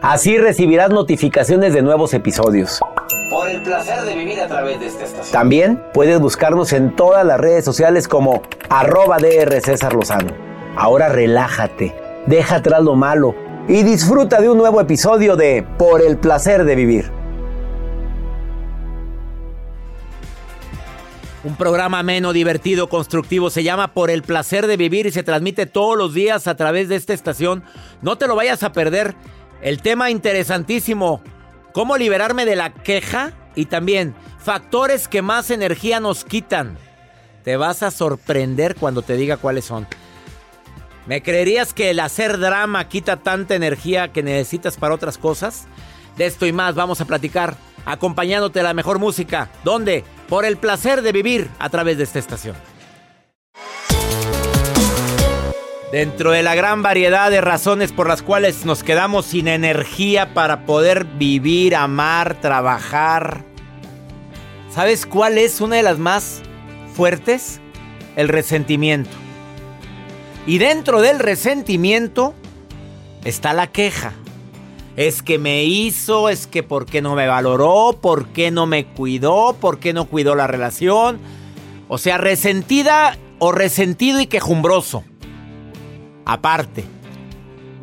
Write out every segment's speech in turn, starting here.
Así recibirás notificaciones de nuevos episodios. Por el placer de vivir a través de esta estación. También puedes buscarnos en todas las redes sociales como arroba DR César Lozano. Ahora relájate, deja atrás lo malo y disfruta de un nuevo episodio de Por el placer de vivir. Un programa ameno, divertido, constructivo. Se llama Por el placer de vivir y se transmite todos los días a través de esta estación. No te lo vayas a perder. El tema interesantísimo. Cómo liberarme de la queja y también factores que más energía nos quitan. Te vas a sorprender cuando te diga cuáles son. ¿Me creerías que el hacer drama quita tanta energía que necesitas para otras cosas? De esto y más vamos a platicar acompañándote de la mejor música. ¿Dónde? Por el placer de vivir a través de esta estación. Dentro de la gran variedad de razones por las cuales nos quedamos sin energía para poder vivir, amar, trabajar. ¿Sabes cuál es una de las más fuertes? El resentimiento. Y dentro del resentimiento está la queja. Es que me hizo, es que por qué no me valoró, por qué no me cuidó, por qué no cuidó la relación. O sea, resentida o resentido y quejumbroso. Aparte.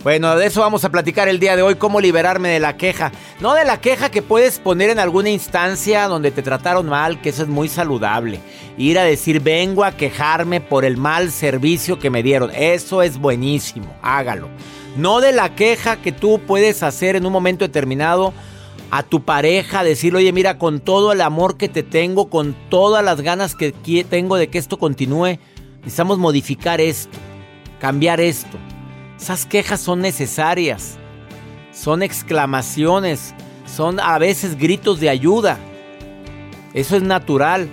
Bueno, de eso vamos a platicar el día de hoy, cómo liberarme de la queja. No de la queja que puedes poner en alguna instancia donde te trataron mal, que eso es muy saludable. Ir a decir, vengo a quejarme por el mal servicio que me dieron. Eso es buenísimo, hágalo. No de la queja que tú puedes hacer en un momento determinado a tu pareja, decirle, oye, mira, con todo el amor que te tengo, con todas las ganas que tengo de que esto continúe, necesitamos modificar esto, cambiar esto. Esas quejas son necesarias, son exclamaciones, son a veces gritos de ayuda. Eso es natural.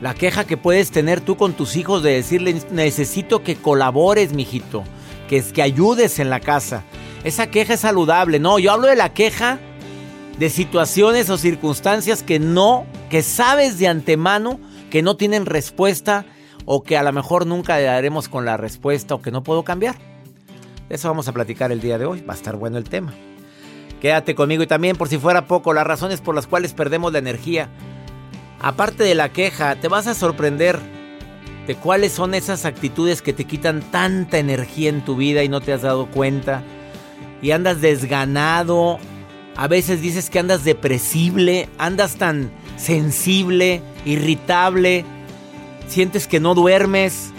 La queja que puedes tener tú con tus hijos de decirle, necesito que colabores, mijito, que, que ayudes en la casa. Esa queja es saludable. No, yo hablo de la queja de situaciones o circunstancias que no, que sabes de antemano que no tienen respuesta o que a lo mejor nunca le daremos con la respuesta o que no puedo cambiar. Eso vamos a platicar el día de hoy. Va a estar bueno el tema. Quédate conmigo y también por si fuera poco, las razones por las cuales perdemos la energía. Aparte de la queja, te vas a sorprender. de cuáles son esas actitudes que te quitan tanta energía en tu vida y no te has dado cuenta. Y andas desganado. A veces dices que andas depresible, andas tan sensible, irritable. Sientes que no duermes.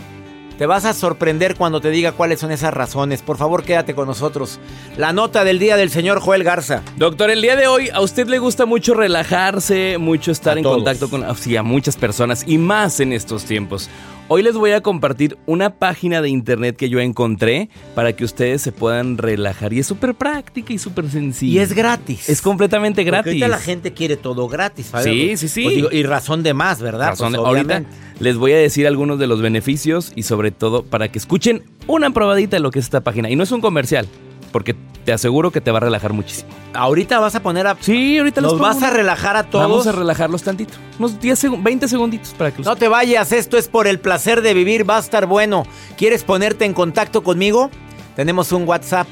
Te vas a sorprender cuando te diga cuáles son esas razones. Por favor, quédate con nosotros. La nota del día del señor Joel Garza. Doctor, el día de hoy a usted le gusta mucho relajarse, mucho estar en contacto con sí, a muchas personas y más en estos tiempos. Hoy les voy a compartir una página de internet que yo encontré para que ustedes se puedan relajar. Y es súper práctica y súper sencilla. Y es gratis. Es completamente gratis. Porque ahorita la gente quiere todo gratis. ¿sabes? Sí, sí, sí. Pues digo, y razón de más, ¿verdad? Razón Pues de- ahorita les voy a decir algunos de los beneficios y sobre todo para que escuchen una probadita de lo que es esta página. Y no es un comercial, porque te aseguro que te va a relajar muchísimo. Ahorita vas a poner a. Sí, ahorita les vas a relajar a todos. Vamos a relajarlos tantito. Unos 10 segun- 20 segunditos para que No te vayas, esto es por el placer de vivir, va a estar bueno. ¿Quieres ponerte en contacto conmigo? Tenemos un WhatsApp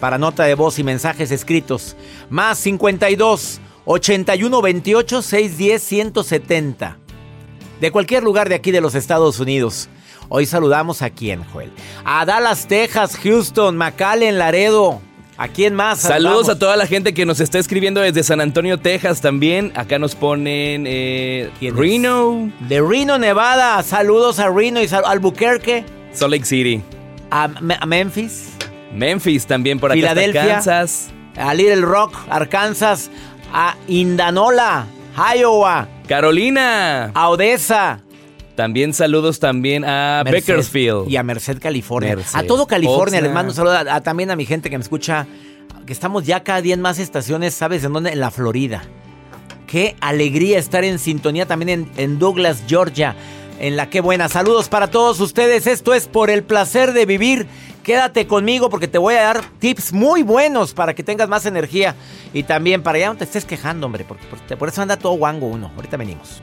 para nota de voz y mensajes escritos. Más 52 81 28 610 170. De cualquier lugar de aquí de los Estados Unidos. Hoy saludamos a quién, Joel. A Dallas, Texas, Houston, McAllen, Laredo. ¿A quién más? Saludos saludamos? a toda la gente que nos está escribiendo desde San Antonio, Texas también. Acá nos ponen eh. Reno, De Reno, Nevada. Saludos a Reno y sal- Albuquerque. Salt Lake City, A, Me- a Memphis. Memphis también por acá. Filadelfia. Kansas, a Little Rock, Arkansas, a Indanola, Iowa, Carolina. a Odessa, También saludos también a Merced Bakersfield. y a Merced, California. Merced. A todo California Oxnard. les mando un saludo a- a- también a mi gente que me escucha, que estamos ya cada día en más estaciones, ¿sabes en dónde? En la Florida. Qué alegría estar en sintonía también en, en Douglas, Georgia. En la que buena. Saludos para todos ustedes. Esto es por el placer de vivir. Quédate conmigo porque te voy a dar tips muy buenos para que tengas más energía. Y también para ya no te estés quejando, hombre. Porque por, por eso anda todo guango uno. Ahorita venimos.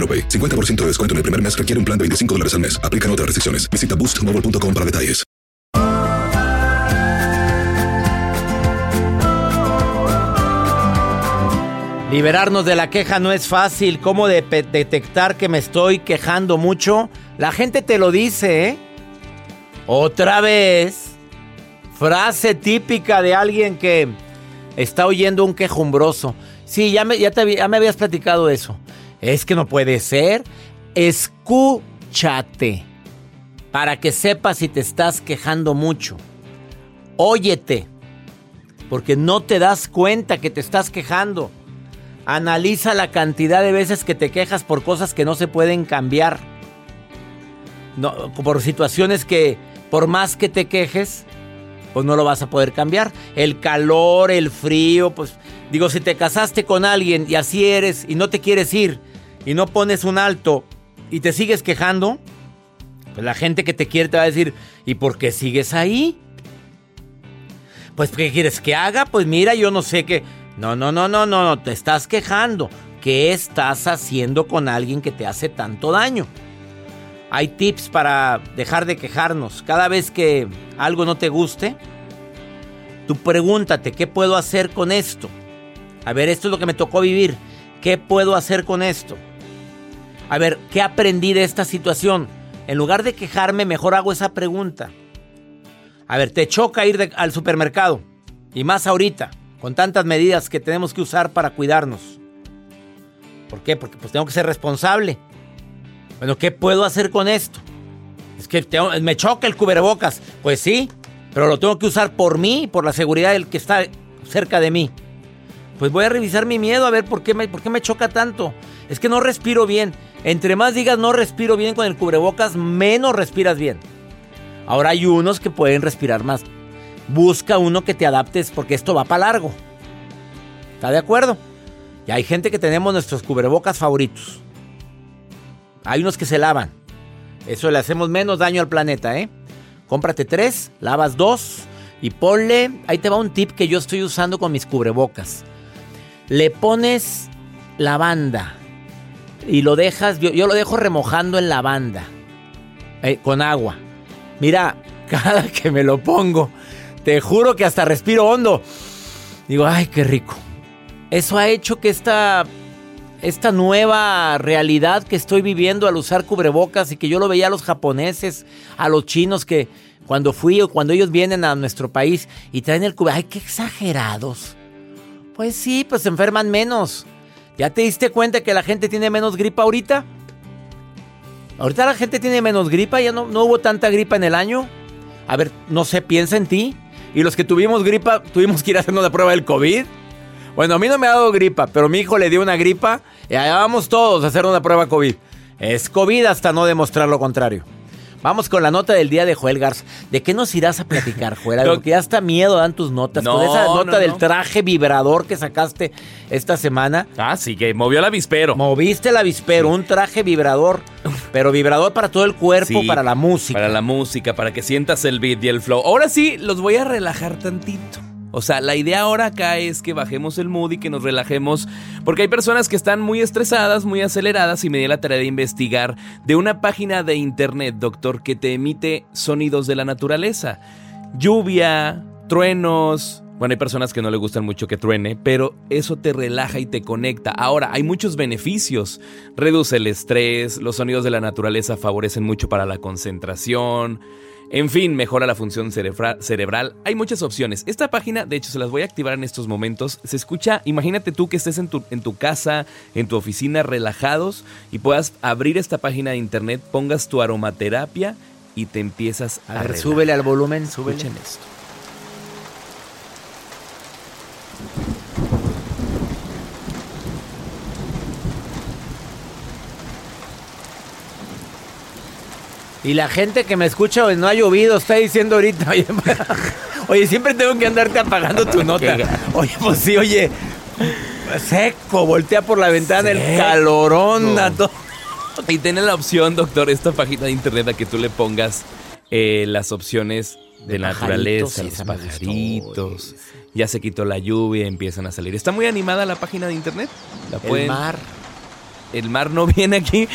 AroPay. 50% de descuento en el primer mes requiere un plan de 25 dólares al mes. Aplican otras restricciones. Visita boostmobile.com para detalles. Liberarnos de la queja no es fácil. ¿Cómo de- detectar que me estoy quejando mucho? La gente te lo dice, ¿eh? Otra vez. Frase típica de alguien que está oyendo un quejumbroso. Sí, ya te ya me habías platicado eso. Es que no puede ser. Escúchate. Para que sepas si te estás quejando mucho. Óyete. Porque no te das cuenta que te estás quejando. Analiza la cantidad de veces que te quejas por cosas que no se pueden cambiar. por situaciones que por más que te quejes, pues no lo vas a poder cambiar. El calor, el frío, pues digo, si te casaste con alguien y así eres y no te quieres ir y no pones un alto y te sigues quejando, pues la gente que te quiere te va a decir, ¿y por qué sigues ahí? Pues ¿qué quieres que haga? Pues mira, yo no sé qué. No, no, no, no, no, no, te estás quejando. ¿Qué estás haciendo con alguien que te hace tanto daño? Hay tips para dejar de quejarnos. Cada vez que algo no te guste, tú pregúntate, ¿qué puedo hacer con esto? A ver, esto es lo que me tocó vivir. ¿Qué puedo hacer con esto? A ver, ¿qué aprendí de esta situación? En lugar de quejarme, mejor hago esa pregunta. A ver, te choca ir al supermercado. Y más ahorita, con tantas medidas que tenemos que usar para cuidarnos. ¿Por qué? Porque pues tengo que ser responsable. Bueno, ¿qué puedo hacer con esto? Es que me choca el cubrebocas. Pues sí, pero lo tengo que usar por mí y por la seguridad del que está cerca de mí. Pues voy a revisar mi miedo a ver por qué me, por qué me choca tanto. Es que no respiro bien. Entre más digas no respiro bien con el cubrebocas, menos respiras bien. Ahora hay unos que pueden respirar más. Busca uno que te adaptes porque esto va para largo. ¿Está de acuerdo? Y hay gente que tenemos nuestros cubrebocas favoritos. Hay unos que se lavan. Eso le hacemos menos daño al planeta, ¿eh? Cómprate tres, lavas dos y ponle. Ahí te va un tip que yo estoy usando con mis cubrebocas. Le pones lavanda y lo dejas. Yo, lo dejo remojando en lavanda eh, con agua. Mira, cada que me lo pongo, te juro que hasta respiro hondo. Digo, ay, qué rico. Eso ha hecho que esta esta nueva realidad que estoy viviendo al usar cubrebocas y que yo lo veía a los japoneses, a los chinos que cuando fui o cuando ellos vienen a nuestro país y traen el cubrebocas, ¡ay, qué exagerados! Pues sí, pues se enferman menos. ¿Ya te diste cuenta que la gente tiene menos gripa ahorita? Ahorita la gente tiene menos gripa, ya no, no hubo tanta gripa en el año. A ver, no se piensa en ti. Y los que tuvimos gripa, tuvimos que ir haciendo la prueba del COVID. Bueno, a mí no me ha dado gripa, pero mi hijo le dio una gripa y allá vamos todos a hacer una prueba COVID. Es COVID hasta no demostrar lo contrario. Vamos con la nota del día de Joel Garza. ¿De qué nos irás a platicar, Joel? Porque ya hasta miedo dan tus notas. con esa nota del traje vibrador que sacaste esta semana. Ah, sí, que movió el avispero. Moviste el avispero, un traje vibrador. Pero vibrador para todo el cuerpo, para la música. Para la música, para que sientas el beat y el flow. Ahora sí, los voy a relajar tantito. O sea, la idea ahora acá es que bajemos el mood y que nos relajemos, porque hay personas que están muy estresadas, muy aceleradas, y me di la tarea de investigar de una página de internet, doctor, que te emite sonidos de la naturaleza. Lluvia, truenos. Bueno, hay personas que no le gustan mucho que truene, pero eso te relaja y te conecta. Ahora, hay muchos beneficios. Reduce el estrés, los sonidos de la naturaleza favorecen mucho para la concentración. En fin, mejora la función cerebral. Hay muchas opciones. Esta página, de hecho, se las voy a activar en estos momentos. Se escucha, imagínate tú que estés en tu, en tu casa, en tu oficina, relajados y puedas abrir esta página de internet, pongas tu aromaterapia y te empiezas a... a ver, súbele al volumen, súbele. Escuchen esto. Y la gente que me escucha, no ha llovido, está diciendo ahorita, oye, siempre tengo que andarte apagando tu nota. Oye, pues sí, oye, seco, voltea por la ventana el calorón. todo. Y tiene la opción, doctor, esta página de internet a que tú le pongas eh, las opciones de, naturaleza, los pajaritos. Ya se quitó la lluvia, empiezan a salir. Está muy animada la página de internet. La el mar el mar no viene aquí.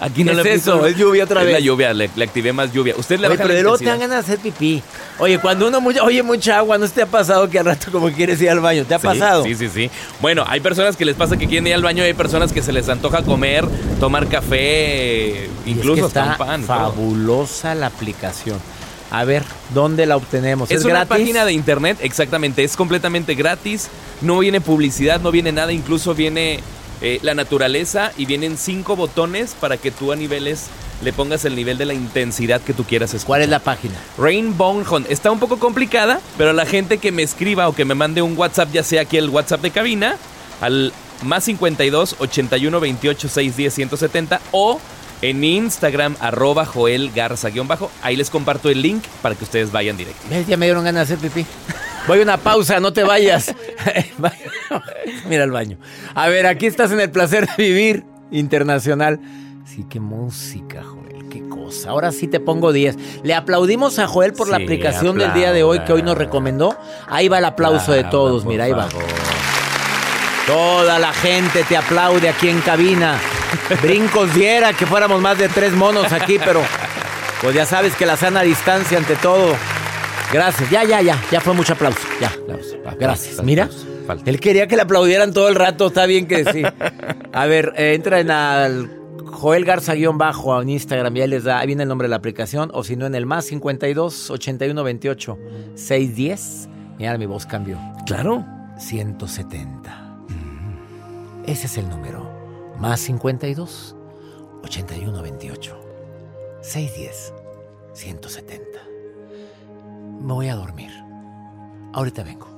Aquí no es eso, es lluvia otra vez. Es la lluvia, le, activé más lluvia. Usted le Oye, pero luego te dan ganas de hacer pipí. Oye, cuando uno oye mucha agua, ¿no te ha pasado que al rato como quieres ir al baño? ¿Te ha pasado? Sí, sí, sí. Bueno, hay personas que les pasa que quieren ir al baño y hay personas que se les antoja comer, tomar café, incluso está pan. Fabulosa la aplicación. A ver, ¿dónde la obtenemos? Es, una página de internet, exactamente. Es completamente gratis. No viene publicidad, no viene nada. Incluso viene eh, la naturaleza y vienen cinco botones para que tú a niveles le pongas el nivel de la intensidad que tú quieras escuchar. ¿Cuál es la página? Rainbow Hunt. Está un poco complicada, pero la gente que me escriba o que me mande un WhatsApp, ya sea aquí el WhatsApp de cabina, al más 52 81 28 610 170 o en Instagram, arroba Joel Garza-bajo. Ahí les comparto el link para que ustedes vayan directo. Ya me dieron ganas de hacer pipí. Voy a una pausa, no te vayas. Mira el baño. A ver, aquí estás en el placer de vivir internacional. Sí, qué música, Joel, qué cosa. Ahora sí te pongo 10. Le aplaudimos a Joel por la aplicación del día de hoy que hoy nos recomendó. Ahí va el aplauso de todos, mira, ahí va. favor. Toda la gente te aplaude aquí en cabina. Brincos diera que fuéramos más de tres monos aquí, pero pues ya sabes que la sana distancia ante todo. Gracias. Ya, ya, ya. Ya fue mucho aplauso. Ya. Gracias. Mira. Él quería que le aplaudieran todo el rato. Está bien que sí. A ver, eh, entra en al Joel Garza-bajo en Instagram y ahí les da, ahí viene el nombre de la aplicación. O si no, en el más 52 81 28 610. Mira, mi voz cambió. Claro. 170. Ese es el número. Más 52 81 28 610 170. Me voy a dormir. Ahorita vengo.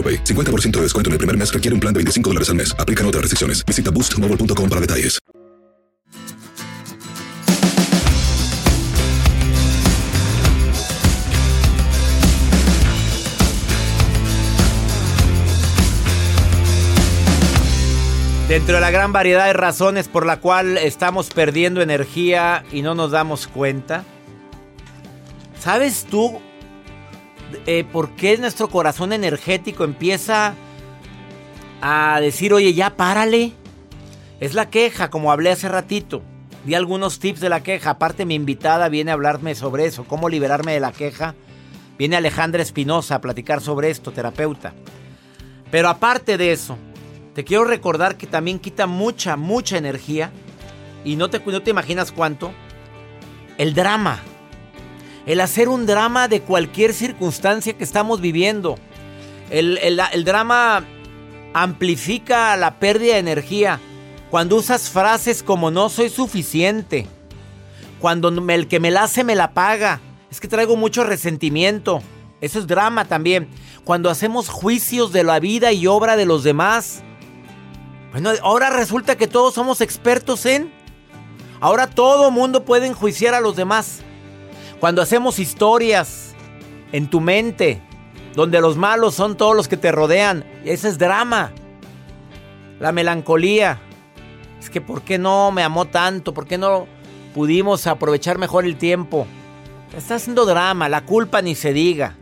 AroPay. 50% de descuento en el primer mes requiere un plan de 25 dólares al mes. Aplican otras restricciones. Visita boostmobile.com para detalles. Dentro de la gran variedad de razones por la cual estamos perdiendo energía y no nos damos cuenta, ¿sabes tú eh, por qué nuestro corazón energético empieza a decir, oye, ya párale? Es la queja, como hablé hace ratito. Di algunos tips de la queja. Aparte, mi invitada viene a hablarme sobre eso, cómo liberarme de la queja. Viene Alejandra Espinosa a platicar sobre esto, terapeuta. Pero aparte de eso, te quiero recordar que también quita mucha, mucha energía. Y no te, no te imaginas cuánto. El drama. El hacer un drama de cualquier circunstancia que estamos viviendo. El, el- drama amplifica la pérdida de energía. Cuando usas frases como no soy suficiente. Cuando el que me la hace me la paga. Es que traigo mucho resentimiento. Eso es drama también. Cuando hacemos juicios de la vida y obra de los demás. Bueno, ahora resulta que todos somos expertos en. Ahora todo mundo puede enjuiciar a los demás. Cuando hacemos historias en tu mente, donde los malos son todos los que te rodean, ese es drama. La melancolía. Es que ¿por qué no me amó tanto? ¿Por qué no pudimos aprovechar mejor el tiempo? Está haciendo drama, la culpa ni se diga.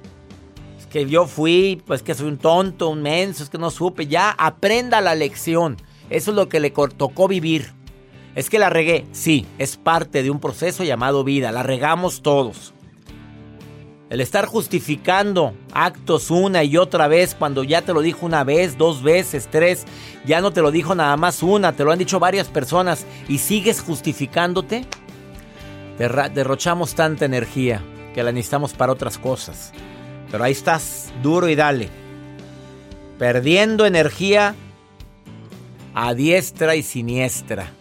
Es que yo fui, pues que soy un tonto, un menso, es que no supe. Ya aprenda la lección. Eso es lo que le tocó vivir. Es que la regué. Sí, es parte de un proceso llamado vida. La regamos todos. El estar justificando actos una y otra vez cuando ya te lo dijo una vez, dos veces, tres, ya no te lo dijo nada más una, te lo han dicho varias personas y sigues justificándote, derrochamos tanta energía que la necesitamos para otras cosas. Pero ahí estás, duro y dale. Perdiendo energía a diestra y siniestra.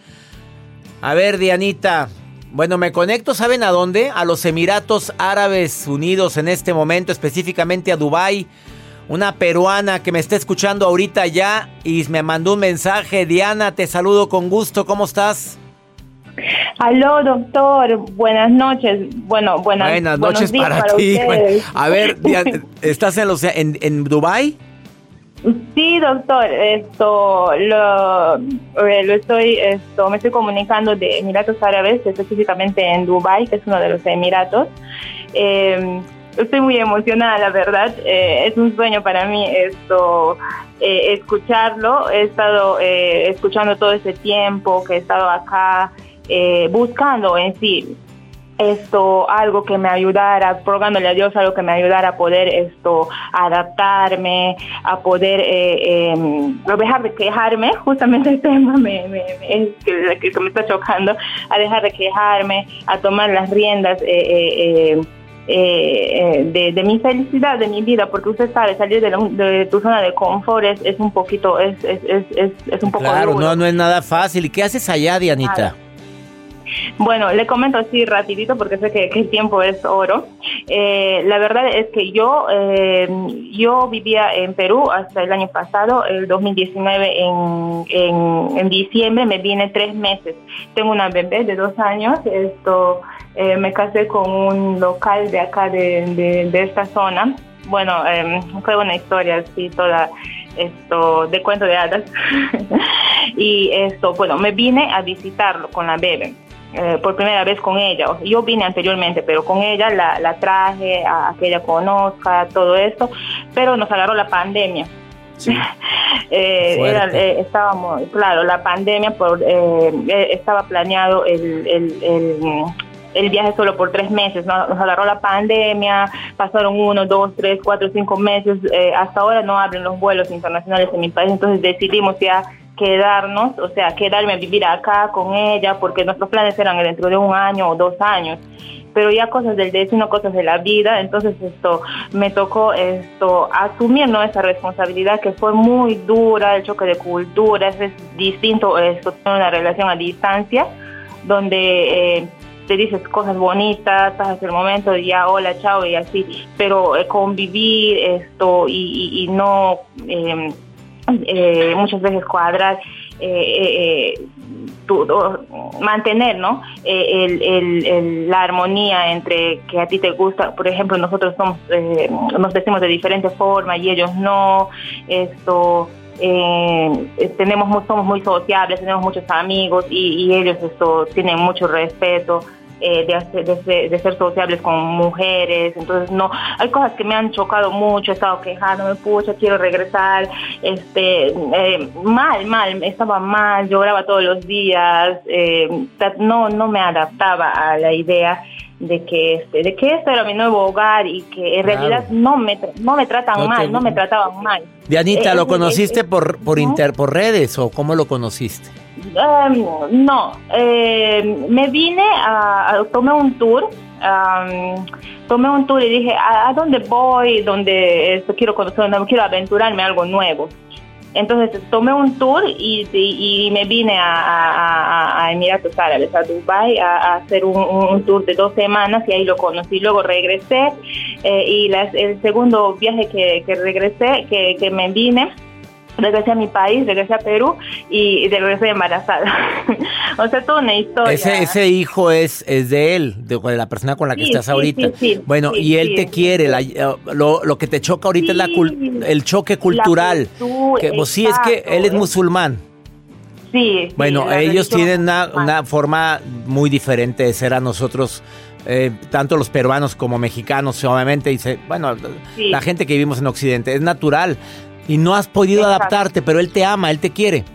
A ver, Dianita, bueno, me conecto, ¿saben a dónde? A los Emiratos Árabes Unidos en este momento, específicamente a Dubái. Una peruana que me está escuchando ahorita ya y me mandó un mensaje. Diana, te saludo con gusto. ¿Cómo estás? Aló, doctor. Buenas noches. Bueno, buenas, buenas noches para, ti. a ver, Diana, ¿estás en, los, en, en Dubái? Sí, doctor, esto lo, eh, lo estoy, esto me estoy comunicando de Emiratos Árabes, específicamente en Dubai, que es uno de los Emiratos. Em, estoy muy emocionada, la verdad. Eh, es un sueño para mí esto eh, escucharlo. He estado escuchando todo ese tiempo que he estado acá buscando en sí esto algo que me ayudara, rogándole a Dios algo que me ayudara a poder esto adaptarme, a poder eh, em, dejar de quejarme, justamente el tema me, me, que, que, me está chocando, a dejar de quejarme, a tomar las riendas. Eh, eh, eh de, mi felicidad, de mi vida, porque usted sabe, salir de, tu zona de confort es, un poquito, es, es, es, es un poco Claro, no, no es nada fácil. ¿Y qué haces allá, Dianita? Bueno, le comento así rapidito porque sé que, el tiempo es oro. Eh, la verdad es que yo, eh, yo vivía en Perú hasta el año pasado, el 2019, en, en, diciembre me vine tres meses. Tengo una bebé de dos años, esto, eh, me casé con un local de acá de, de, esta zona. Bueno, fue una historia así toda esto de cuento de hadas y esto bueno me vine a visitarlo con la bebé eh, por primera vez con ella. Yo vine anteriormente, pero con ella la, la traje a, que ella conozca todo esto, pero nos agarró la pandemia. Eh, eh, estábamos, claro, la pandemia por, estaba planeado el, el, el, viaje solo por tres meses, nos agarró la pandemia, pasaron uno, dos, tres, cuatro, cinco meses, hasta ahora no abren los vuelos internacionales en mi país, entonces decidimos ya quedarnos, o sea, quedarme a vivir acá con ella, porque nuestros planes eran dentro de un año o dos años pero ya cosas del destino, cosas de la vida, entonces esto me tocó esto asumir ¿no? esa responsabilidad que fue muy dura, el choque de culturas, es distinto esto, una relación a distancia, donde eh, te dices cosas bonitas, pasas el momento ya hola, chao y así, pero eh, convivir esto y, y no... Eh, eh, muchas veces cuadrar, eh, eh, mantener ¿no? la armonía entre que a ti te gusta, por ejemplo, nosotros somos, nos decimos de diferente forma y ellos no, esto... tenemos somos muy sociables tenemos muchos amigos y, y ellos esto tienen mucho respeto eh, de, de, ser sociables con mujeres, entonces no, hay cosas que me han chocado mucho, he estado quejándome, pucha, quiero regresar, este, eh, mal, mal, estaba mal, lloraba todos los días, eh, no, no me adaptaba a la idea de que este, de que esto era mi nuevo hogar y que en realidad no me no me tratan mal, no me trataban mal. Dianita, ¿lo conociste por por inter por redes o cómo lo conociste? Em, no, eh, me vine a, tomé un tour, tomé un tour y dije, ¿a, dónde voy? ¿Dónde esto, quiero conocer? ¿Dónde quiero aventurarme algo nuevo? Entonces tomé un tour y, y, me vine a, a, Emiratos Árabes, a Dubai, a, hacer un, tour de dos semanas y ahí lo conocí. Luego regresé eh, y el segundo viaje que, que regresé, que, que me vine, regresé a mi país, regresé a Perú y regresé embarazada. o sea, toda una historia. Ese, ese hijo es, es de él, de, la persona con la que estás ahorita. bueno, y él te quiere. Eh, lo, lo, que te choca ahorita es la el choque cultural. que, pues, sí, es que él es musulmán. Sí. Bueno, ellos tienen una, una, forma muy diferente de ser a nosotros. Eh, tanto los peruanos como mexicanos, obviamente, dice, bueno, la gente que vivimos en Occidente, es natural y no has podido adaptarte, pero él te ama, él te quiere.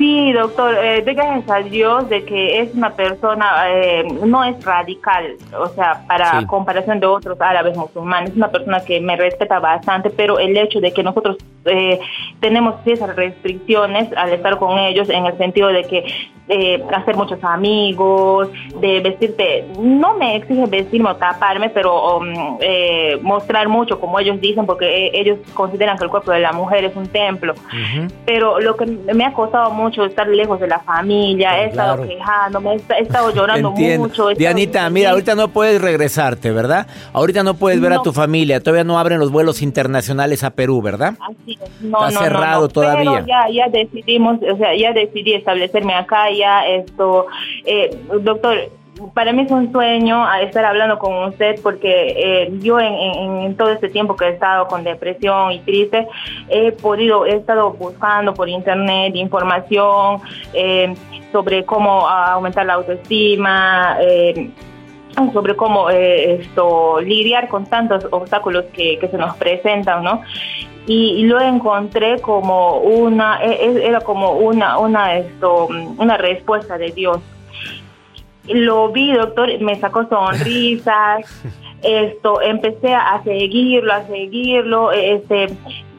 Sí, doctor, eh, gracias a Dios de que es una persona, eh, no es radical, o sea, para comparación de otros árabes musulmanes, es una persona que me respeta bastante, pero el hecho de que nosotros eh, tenemos esas restricciones al estar con ellos en el sentido de que eh, hacer muchos amigos, de vestirte, no me exige vestirme o taparme, pero um, eh, mostrar mucho, como ellos dicen, porque eh, ellos consideran que el cuerpo de la mujer es un templo. Pero lo que me ha costado mucho estar lejos de la familia, he estado quejándome, he, estado llorando mucho. Dianita, mira, ahorita no puedes regresarte, ¿verdad? Ahorita no puedes ver a tu familia, todavía no abren los vuelos internacionales a Perú, ¿verdad? Así No, Está cerrado todavía. ya, ya decidimos, o sea, ya decidí establecerme acá, ya esto, eh, doctor, para mí es un sueño estar hablando con usted porque eh, yo en, todo este tiempo que he estado con depresión y triste he podido, he estado buscando por internet información eh, sobre cómo aumentar la autoestima, sobre cómo esto lidiar con tantos obstáculos que, que se nos presentan, ¿no? y, lo encontré como una e, e, era como una una esto una respuesta de Dios lo vi doctor me sacó sonrisas esto empecé a seguirlo a seguirlo este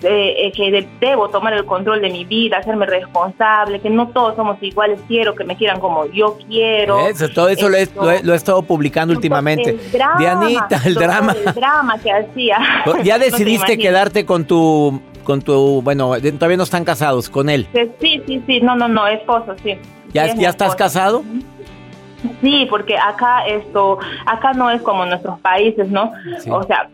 eh, que debo tomar el control de mi vida, hacerme responsable, que no todos somos iguales, quiero que me quieran como yo quiero. Eso, todo eso lo, he, estado publicando últimamente. Dianita, el drama. El drama que hacía. ¿Ya decidiste quedarte con tu, con tu, bueno, todavía no están casados, con él? Sí, sí, sí, no, no, no, esposo, sí. ¿Ya, ¿ya estás casado? Sí, porque acá esto, acá no es como nuestros países, ¿no? O sea,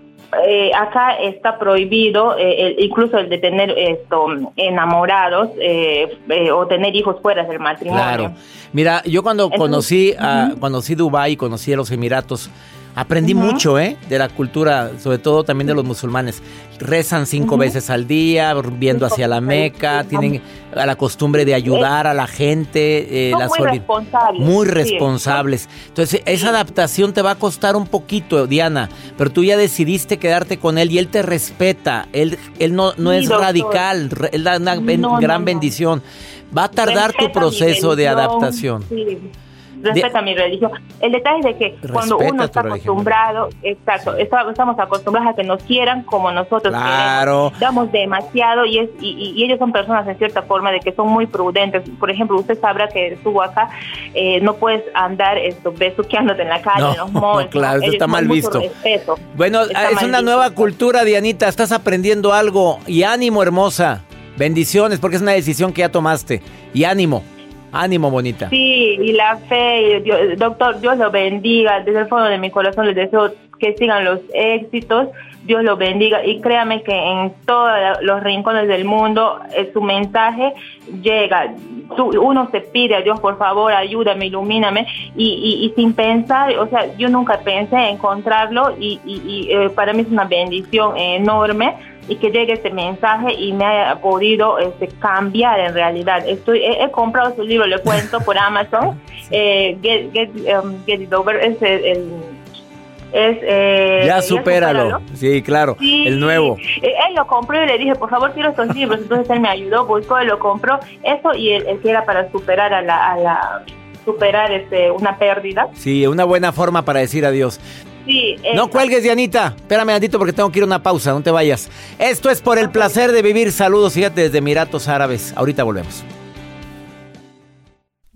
eh, acá está prohibido eh, incluso el de tener esto enamorados eh, o tener hijos fuera del matrimonio. Claro. Mira, yo cuando conocí a, conocí Dubai, conocí a los Emiratos, Aprendí mucho, ¿eh? De la cultura, sobre todo también de los musulmanes. Rezan cinco veces al día, viendo hacia la Meca, tienen la costumbre de ayudar a la gente. Eh, muy responsables. Muy responsables. Entonces, esa adaptación te va a costar un poquito, Diana, pero tú ya decidiste quedarte con él y él te respeta. Él, él no, no es radical, él da una gran bendición. Va a tardar tu proceso de adaptación. Sí respeta mi religión. El detalle es de que cuando uno está acostumbrado, exacto, estamos acostumbrados a que nos quieran como nosotros claro. Damos demasiado y, es, y, ellos son personas en cierta forma de que son muy prudentes. Por ejemplo, usted sabrá que estuvo acá, eh, no puedes andar esto, besuqueándote en la calle, en los malls. claro, eso está mal visto. Bueno, es una nueva cultura, Dianita, estás aprendiendo algo y ánimo, hermosa. Bendiciones, porque es una decisión que ya tomaste. Y ánimo. Ánimo, bonita. Sí, y la fe, doctor, Dios lo bendiga. Desde el fondo de mi corazón les deseo que sigan los éxitos. Dios lo bendiga y créame que en todos los rincones del mundo eh, su mensaje llega. uno se pide a Dios, por favor, ayúdame, ilumíname y, y, sin pensar, o sea, yo nunca pensé encontrarlo y, y eh, para mí es una bendición enorme y que llegue este mensaje y me haya podido este, cambiar en realidad. Estoy, he, comprado su libro, le cuento por Amazon, eh, Get, Get, um, Get, It Over, es el... es, eh, ya supéralo, sí, claro, el nuevo. Eh, él lo compró y le dije, por favor, quiero estos libros. Entonces él me ayudó, buscó, lo compró. Eso y el, el que era para superar a la, a la superar este, una pérdida. Sí, una buena forma para decir adiós. No cuelgues, Dianita. Espérame, Andito, porque tengo que ir a una pausa. No te vayas. Esto es por el placer de vivir. Saludos, fíjate, desde Emiratos Árabes. Ahorita volvemos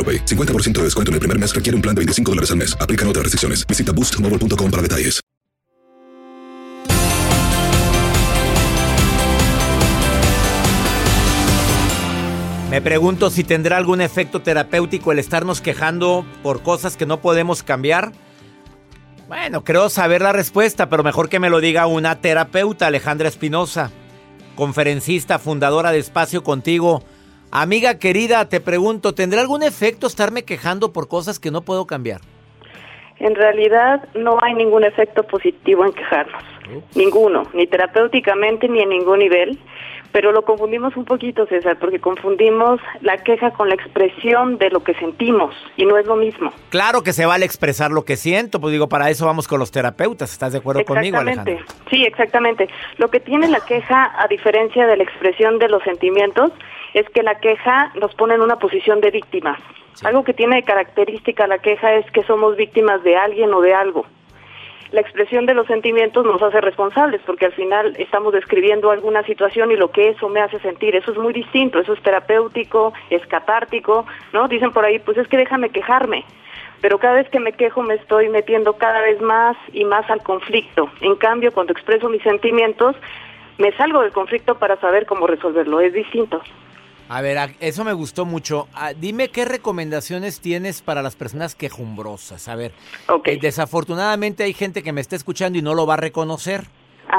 AroPay. 50% de descuento en el primer mes requiere un plan de 25 dólares al mes. Aplican otras restricciones. Visita boostmobile.com para detalles. Me pregunto si tendrá algún efecto terapéutico el estarnos quejando por cosas que no podemos cambiar. Bueno, creo saber la respuesta, pero mejor que me lo diga una terapeuta, Alejandra Espinosa, conferencista, fundadora de Espacio Contigo. Amiga querida, te pregunto, ¿tendrá algún efecto estarme quejando por cosas que no puedo cambiar? En realidad no hay ningún efecto positivo en quejarnos. Ninguno, ni terapéuticamente ni en ningún nivel. Pero lo confundimos un poquito, César, porque confundimos la queja con la expresión de lo que sentimos y no es lo mismo. Claro que se vale expresar lo que siento, pues digo, para eso vamos con los terapeutas. ¿Estás de acuerdo conmigo, Alejandra? Sí, exactamente. Lo que tiene la queja, a diferencia de la expresión de los sentimientos, es que la queja nos pone en una posición de víctimas. Algo que tiene de característica la queja es que somos víctimas de alguien o de algo. La expresión de los sentimientos nos hace responsables porque al final estamos describiendo alguna situación y lo que eso me hace sentir. Eso es muy distinto, eso es terapéutico, es catártico, ¿no? Dicen por ahí, pues es que déjame quejarme. Pero cada vez que me quejo me estoy metiendo cada vez más y más al conflicto. En cambio, cuando expreso mis sentimientos, me salgo del conflicto para saber cómo resolverlo. Es distinto. A ver, eso me gustó mucho. Ah, dime qué recomendaciones tienes para las personas quejumbrosas. A ver, okay. eh, desafortunadamente hay gente que me está escuchando y no lo va a reconocer.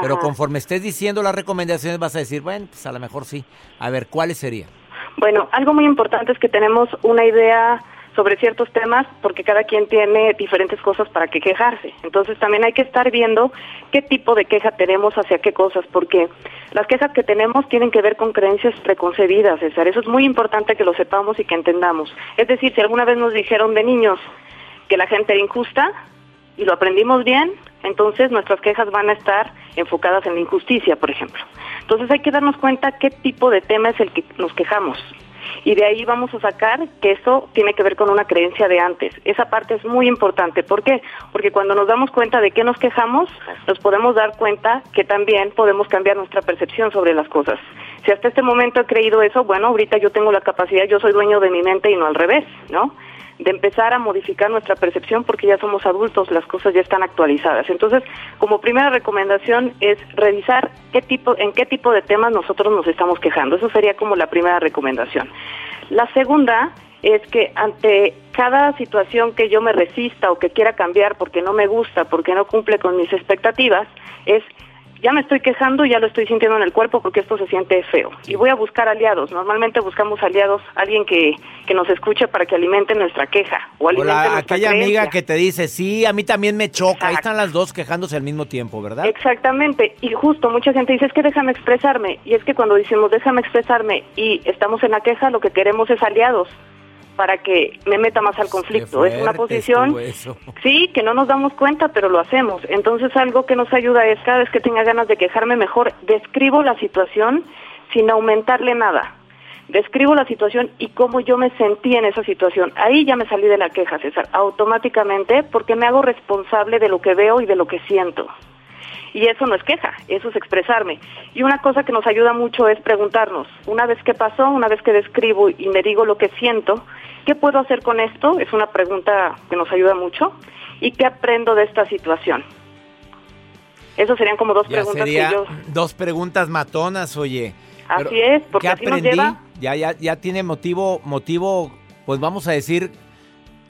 Pero conforme estés diciendo las recomendaciones vas a decir, bueno, pues a lo mejor sí. A ver, ¿cuáles serían? Bueno, algo muy importante es que tenemos una idea sobre ciertos temas porque cada quien tiene diferentes cosas para que quejarse. Entonces también hay que estar viendo qué tipo de queja tenemos hacia qué cosas, porque las quejas que tenemos tienen que ver con creencias preconcebidas, César. Eso es muy importante que lo sepamos y que entendamos. Es decir, si alguna vez nos dijeron de niños que la gente era injusta y lo aprendimos bien, entonces nuestras quejas van a estar enfocadas en la injusticia, por ejemplo. Entonces hay que darnos cuenta qué tipo de tema es el que nos quejamos y de ahí vamos a sacar que eso tiene que ver con una creencia de antes. Esa parte es muy importante. ¿Por qué? Porque cuando nos damos cuenta de qué nos quejamos, nos podemos dar cuenta que también podemos cambiar nuestra percepción sobre las cosas. Si hasta este momento he creído eso, bueno, ahorita yo tengo la capacidad, yo soy dueño de mi mente y no al revés, ¿no? De empezar a modificar nuestra percepción porque ya somos adultos, las cosas ya están actualizadas. Entonces, como primera recomendación es revisar qué tipo, en qué tipo de temas nosotros nos estamos quejando. Eso sería como la primera recomendación. La segunda es que ante cada situación que yo me resista o que quiera cambiar porque no me gusta, porque no cumple con mis expectativas, es ya me estoy quejando, ya lo estoy sintiendo en el cuerpo porque esto se siente feo. Y voy a buscar aliados. Normalmente buscamos aliados, alguien que, que nos escuche para que alimente nuestra queja. O alimente Hola, nuestra aquella creencia. amiga que te dice, sí, a mí también me choca. Ahí están las dos quejándose al mismo tiempo, ¿verdad? Exactamente. Y justo mucha gente dice, es que déjame expresarme. Y es que cuando decimos déjame expresarme y estamos en la queja, lo que queremos es aliados para que me meta más al conflicto. Es una posición, sí, que no nos damos cuenta, pero lo hacemos. Entonces algo que nos ayuda es cada vez que tenga ganas de quejarme mejor, describo la situación sin aumentarle nada. Describo la situación y cómo yo me sentí en esa situación. Ahí ya me salí de la queja, César, automáticamente, porque me hago responsable de lo que veo y de lo que siento. Y eso no es queja, eso es expresarme. Y una cosa que nos ayuda mucho es preguntarnos, una vez que pasó, una vez que describo y me digo lo que siento, ¿qué puedo hacer con esto? Es una pregunta que nos ayuda mucho. ¿Y qué aprendo de esta situación? Esas serían como dos Ya preguntas sería que yo... dos preguntas matonas, oye. Así Pero, es, porque ¿qué así nos aprendí? lleva... Ya, ya, ya tiene motivo, motivo, pues vamos a decir,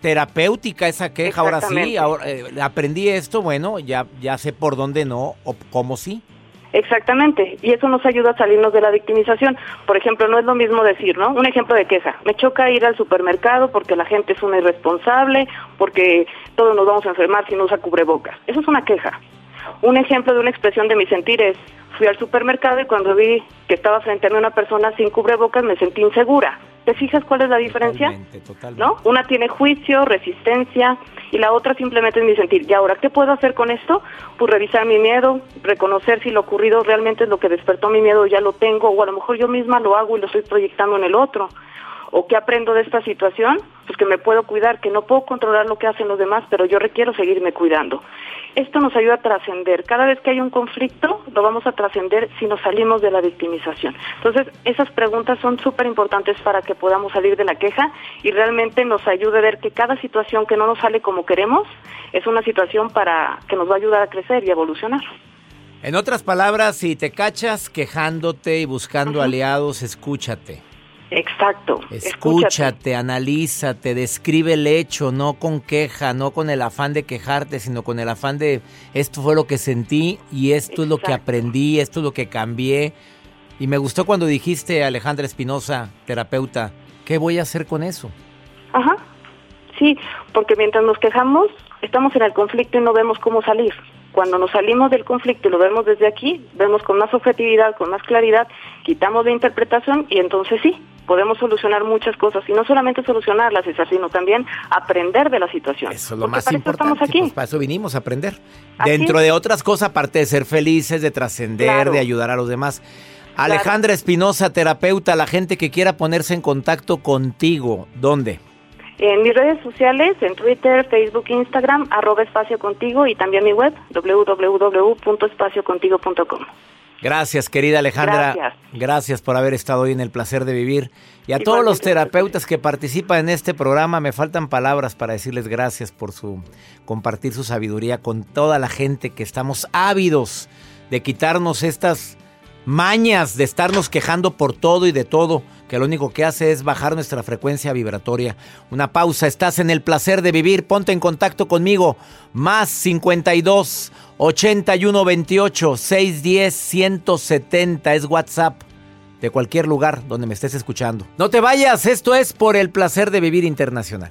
terapéutica esa queja. Ahora sí, ahora, eh, aprendí esto, bueno, ya, ya sé por dónde no o cómo sí. Exactamente, y eso nos ayuda a salirnos de la victimización. Por ejemplo, no es lo mismo decir, ¿no? Un ejemplo de queja. Me choca ir al supermercado porque la gente es una irresponsable, porque todos nos vamos a enfermar si no usa cubrebocas. Eso es una queja. Un ejemplo de una expresión de mi sentir es, fui al supermercado y cuando vi que estaba frente a mí una persona sin cubrebocas me sentí insegura. ¿Te fijas cuál es la diferencia? ¿No? Una tiene juicio, resistencia y la otra simplemente es mi sentir. ¿Y ahora qué puedo hacer con esto? Pues revisar mi miedo, reconocer si lo ocurrido realmente es lo que despertó mi miedo, ya lo tengo, o a lo mejor yo misma lo hago y lo estoy proyectando en el otro. ¿O qué aprendo de esta situación? Pues que me puedo cuidar, que no puedo controlar lo que hacen los demás, pero yo requiero seguirme cuidando. Esto nos ayuda a trascender. Cada vez que hay un conflicto, lo vamos a trascender si nos salimos de la victimización. Entonces, esas preguntas son súper importantes para que podamos salir de la queja y realmente nos ayude a ver que cada situación que no nos sale como queremos es una situación para que nos va a ayudar a crecer y evolucionar. En otras palabras, si te cachas quejándote y buscando aliados, escúchate. Exacto. Escúchate, analízate, describe el hecho, no con queja, no con el afán de quejarte, sino con el afán de esto fue lo que sentí y esto es lo que aprendí, esto es lo que cambié. Y me gustó cuando dijiste, Alejandra Espinosa, terapeuta, ¿qué voy a hacer con eso? Ajá. Sí, porque mientras nos quejamos, estamos en el conflicto y no vemos cómo salir. Cuando nos salimos del conflicto y lo vemos desde aquí, vemos con más objetividad, con más claridad, quitamos la interpretación y entonces sí, podemos solucionar muchas cosas y no solamente solucionarlas, sino también aprender de la situación. Eso es lo más importante. Estamos aquí. Pues para eso vinimos a aprender. Dentro de otras cosas, aparte de ser felices, de trascender, de ayudar a los demás. Alejandra Espinosa, terapeuta, la gente que quiera ponerse en contacto contigo, ¿dónde? En mis redes sociales, en Twitter, Facebook, Instagram, arroba espacio contigo y también mi web, www.espaciocontigo.com. Gracias, querida Alejandra. Gracias. Gracias por haber estado hoy en el placer de vivir. Y a todos los terapeutas que participan en este programa, me faltan palabras para decirles gracias por su compartir su sabiduría con toda la gente que estamos ávidos de quitarnos estas mañas de estarnos quejando por todo y de todo, que lo único que hace es bajar nuestra frecuencia vibratoria. Una pausa, estás en el placer de vivir, ponte en contacto conmigo, más 52 81 28 610 170 es WhatsApp de cualquier lugar donde me estés escuchando. No te vayas, esto es por el placer de vivir internacional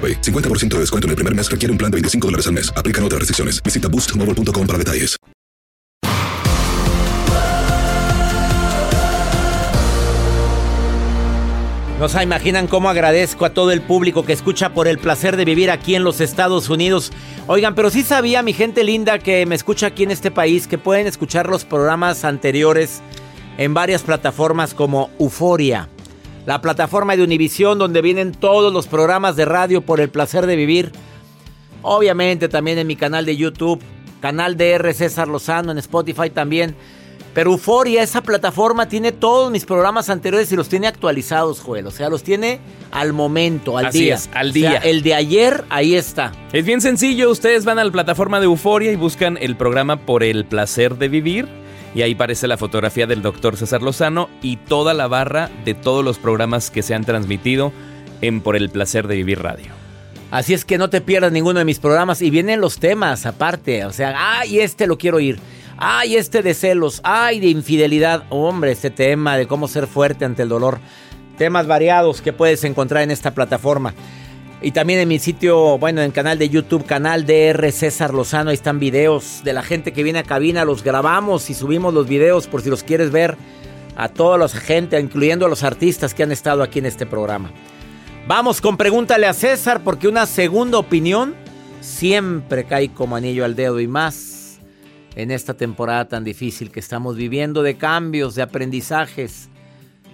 AroPay. 50% de descuento en el primer mes requiere un plan de 25 dólares al mes. Aplican otras restricciones. Visita boostmobile.com para detalles. No se imaginan cómo agradezco a todo el público que escucha por el placer de vivir aquí en los Estados Unidos. Oigan, pero sí sabía mi gente linda que me escucha aquí en este país que pueden escuchar los programas anteriores en varias plataformas como Euforia la plataforma de Univisión donde vienen todos los programas de radio por el placer de vivir. Obviamente también en mi canal de YouTube, canal de R. César Lozano, en Spotify también. Pero Euforia, esa plataforma, tiene todos mis programas anteriores y los tiene actualizados, Joel. O sea, los tiene al momento, al Así día. es, al O sea, día. el de ayer, ahí está. Es bien sencillo, ustedes van a la plataforma de Euforia y buscan el programa Por el placer de vivir y ahí aparece la fotografía del doctor César Lozano y toda la barra de todos los programas que se han transmitido en Por el placer de vivir radio. Así es que no te pierdas ninguno de mis programas. Y vienen los temas aparte. O sea, ay, este lo quiero oír. Ay, este de celos. Ay, de infidelidad. Hombre, este tema de cómo ser fuerte ante el dolor. Temas variados que puedes encontrar en esta plataforma. Y también en mi sitio, bueno, en el canal de YouTube, canal DR César Lozano, ahí están videos de la gente que viene a cabina, los grabamos y subimos los videos por si los quieres ver a toda la gente, incluyendo a los artistas que han estado aquí en este programa. Vamos con pregúntale a César porque una segunda opinión siempre cae como anillo al dedo y más en esta temporada tan difícil que estamos viviendo de cambios, de aprendizajes.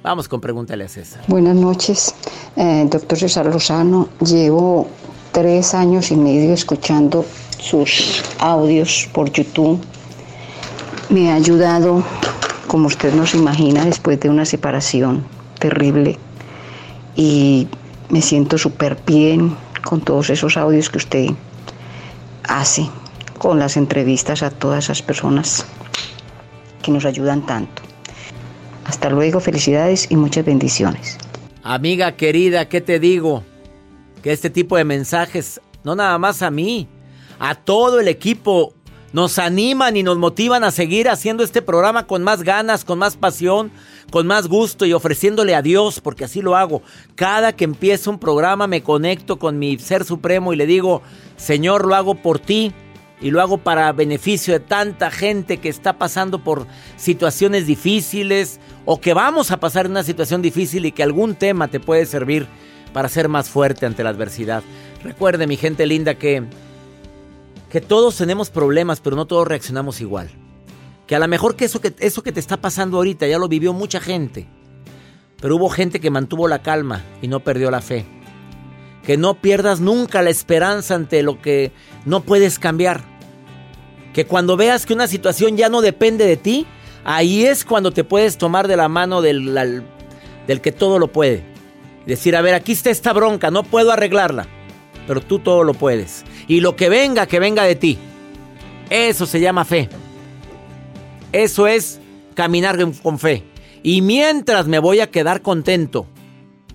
Vamos con pregúntale a César. Buenas noches, eh, doctor César Lozano. Llevo tres años y medio escuchando sus audios por YouTube. Me ha ayudado, como usted nos imagina, después de una separación terrible. Y me siento súper bien con todos esos audios que usted hace, con las entrevistas a todas esas personas que nos ayudan tanto. Hasta luego, felicidades y muchas bendiciones. Amiga querida, ¿qué te digo? Que este tipo de mensajes, no nada más a mí, a todo el equipo, nos animan y nos motivan a seguir haciendo este programa con más ganas, con más pasión, con más gusto y ofreciéndole a Dios, porque así lo hago. Cada que empiezo un programa me conecto con mi Ser Supremo y le digo, Señor, lo hago por ti y lo hago para beneficio de tanta gente que está pasando por situaciones difíciles o que vamos a pasar una situación difícil y que algún tema te puede servir para ser más fuerte ante la adversidad. Recuerde, mi gente linda, que, que todos tenemos problemas, pero no todos reaccionamos igual. Que a lo mejor que eso, que eso que te está pasando ahorita ya lo vivió mucha gente. Pero hubo gente que mantuvo la calma y no perdió la fe. Que no pierdas nunca la esperanza ante lo que no puedes cambiar. Que cuando veas que una situación ya no depende de ti, ahí es cuando te puedes tomar de la mano del, del que todo lo puede. Decir, a ver, aquí está esta bronca, no puedo arreglarla, pero tú todo lo puedes. Y lo que venga, que venga de ti. Eso se llama fe. Eso es caminar con fe. Y mientras me voy a quedar contento,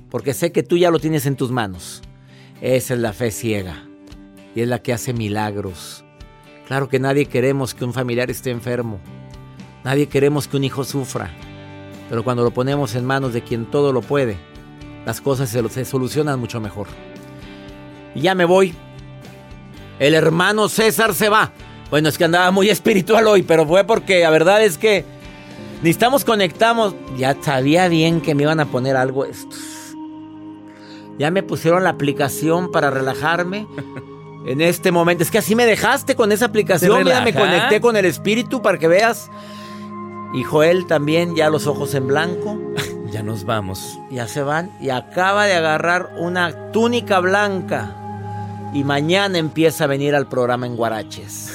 porque sé que tú ya lo tienes en tus manos. Esa es la fe ciega. Y es la que hace milagros. Claro que nadie queremos que un familiar esté enfermo. Nadie queremos que un hijo sufra. Pero cuando lo ponemos en manos de quien todo lo puede, las cosas se, solucionan mucho mejor. Y ya me voy. El hermano César se va. Bueno, es que andaba muy espiritual hoy, pero fue porque la verdad es que necesitamos conectamos. Ya sabía bien que me iban a poner algo estos. Ya me pusieron la aplicación para relajarme. En este momento, es que así me dejaste con esa aplicación. ¿Te Mira, me conecté con el espíritu para que veas. Y Joel también, ya los ojos en blanco. Ya nos vamos. Ya se van. Y acaba de agarrar una túnica blanca. Y mañana empieza a venir al programa en Guaraches.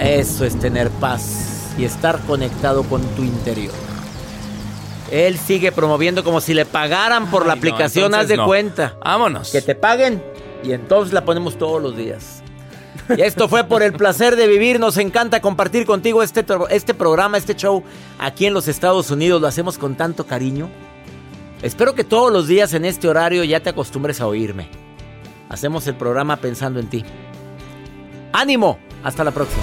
Eso es tener paz y estar conectado con tu interior. Él sigue promoviendo como si le pagaran por la Ay, no, aplicación, entonces haz de no. cuenta. Vámonos. Que te paguen y entonces la ponemos todos los días. Y esto fue por el placer de vivir. Nos encanta compartir contigo este, este programa, este show aquí en los Estados Unidos. Lo hacemos con tanto cariño. Espero que todos los días en este horario ya te acostumbres a oírme. Hacemos el programa pensando en ti. ¡Ánimo! Hasta la próxima.